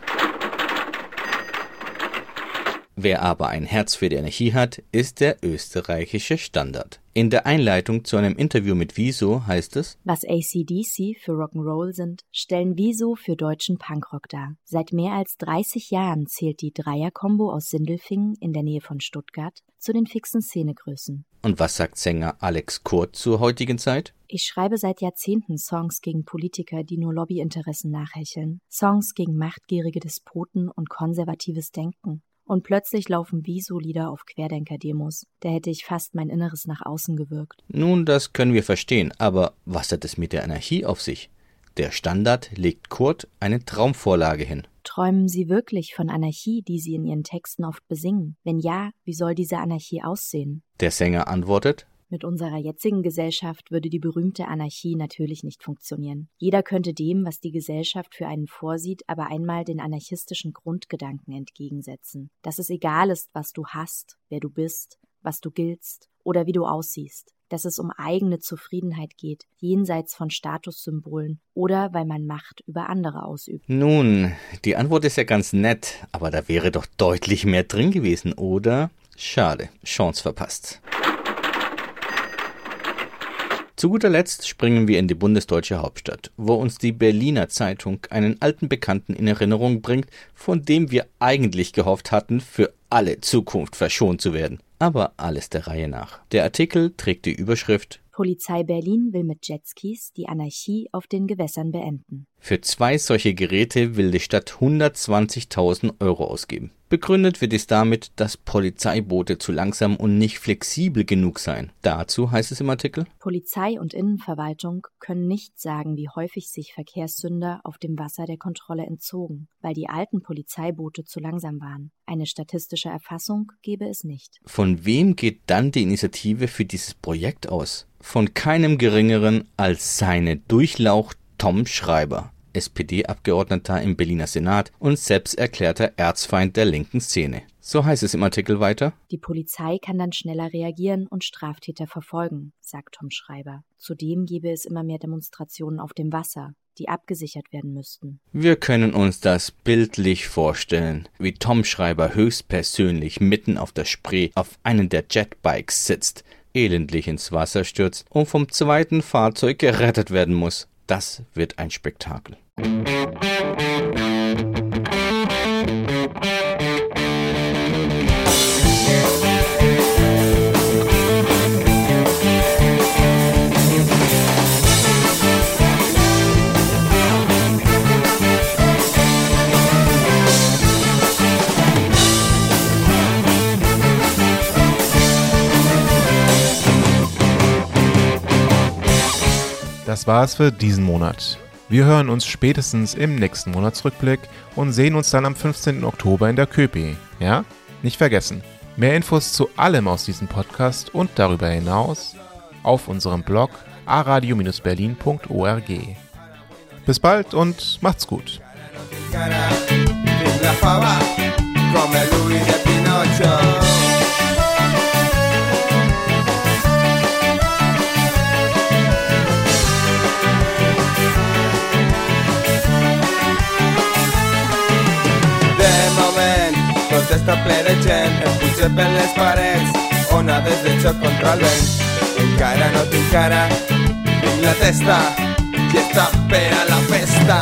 Wer aber ein Herz für die Anarchie hat, ist der österreichische Standard. In der Einleitung zu einem Interview mit Wieso heißt es, Was ACDC für Rock'n'Roll sind, stellen Wieso für deutschen Punkrock dar. Seit mehr als 30 Jahren zählt die Dreier-Kombo aus Sindelfingen in der Nähe von Stuttgart zu den fixen Szenegrößen. und was sagt Sänger Alex Kurt zur heutigen Zeit? Ich schreibe seit Jahrzehnten Songs gegen Politiker, die nur Lobbyinteressen nachhecheln. Songs gegen machtgierige Despoten und konservatives Denken. Und plötzlich laufen Wieso-Lieder auf Querdenker-Demos. Da hätte ich fast mein Inneres nach außen gewirkt. Nun, das können wir verstehen, aber was hat es mit der Anarchie auf sich? Der Standard legt Kurt eine Traumvorlage hin. Träumen Sie wirklich von Anarchie, die Sie in Ihren Texten oft besingen? Wenn ja, wie soll diese Anarchie aussehen? Der Sänger antwortet, Mit unserer jetzigen Gesellschaft würde die berühmte Anarchie natürlich nicht funktionieren. Jeder könnte dem, was die Gesellschaft für einen vorsieht, aber einmal den anarchistischen Grundgedanken entgegensetzen. Dass es egal ist, was du hast, wer du bist, was du giltst oder wie du aussiehst. Dass es um eigene Zufriedenheit geht, jenseits von Statussymbolen oder weil man Macht über andere ausübt. Nun, die Antwort ist ja ganz nett, aber da wäre doch deutlich mehr drin gewesen, oder? Schade, Chance verpasst. Zu guter Letzt springen wir in die bundesdeutsche Hauptstadt, wo uns die Berliner Zeitung einen alten Bekannten in Erinnerung bringt, von dem wir eigentlich gehofft hatten, für alle Zukunft verschont zu werden. Aber alles der Reihe nach. Der Artikel trägt die Überschrift Polizei Berlin will mit Jetskis die Anarchie auf den Gewässern beenden. Für zwei solche Geräte will die Stadt 120.000 Euro ausgeben. Begründet wird dies damit, dass Polizeiboote zu langsam und nicht flexibel genug seien. Dazu heißt es im Artikel, Polizei und Innenverwaltung können nicht sagen, wie häufig sich Verkehrssünder auf dem Wasser der Kontrolle entzogen, weil die alten Polizeiboote zu langsam waren. Eine statistische Erfassung gebe es nicht. von wem geht dann die Initiative für dieses Projekt aus? Von keinem geringeren als seine Durchlauch Tom Schreiber, SPD-Abgeordneter im Berliner Senat und selbst erklärter Erzfeind der linken Szene. So heißt es im Artikel weiter. Die Polizei kann dann schneller reagieren und Straftäter verfolgen, sagt Tom Schreiber. Zudem gebe es immer mehr Demonstrationen auf dem Wasser, die abgesichert werden müssten. Wir können uns das bildlich vorstellen, wie Tom Schreiber höchstpersönlich mitten auf der Spree auf einen der Jetbikes sitzt, elendlich ins Wasser stürzt und vom zweiten Fahrzeug gerettet werden muss. Das wird ein Spektakel. Das war's für diesen Monat. Wir hören uns spätestens im nächsten Monatsrückblick und sehen uns dann am 15. Oktober in der Köpi. Ja? Nicht vergessen. Mehr Infos zu allem aus diesem Podcast und darüber hinaus auf unserem Blog aradio-berlin.org. Bis bald und macht's gut. come lui di Pinocchio. Està ple de gent, em puja per les parets, onades de xoc contra el vent. Encara no tinc cara, tinc la testa, i està per a la festa.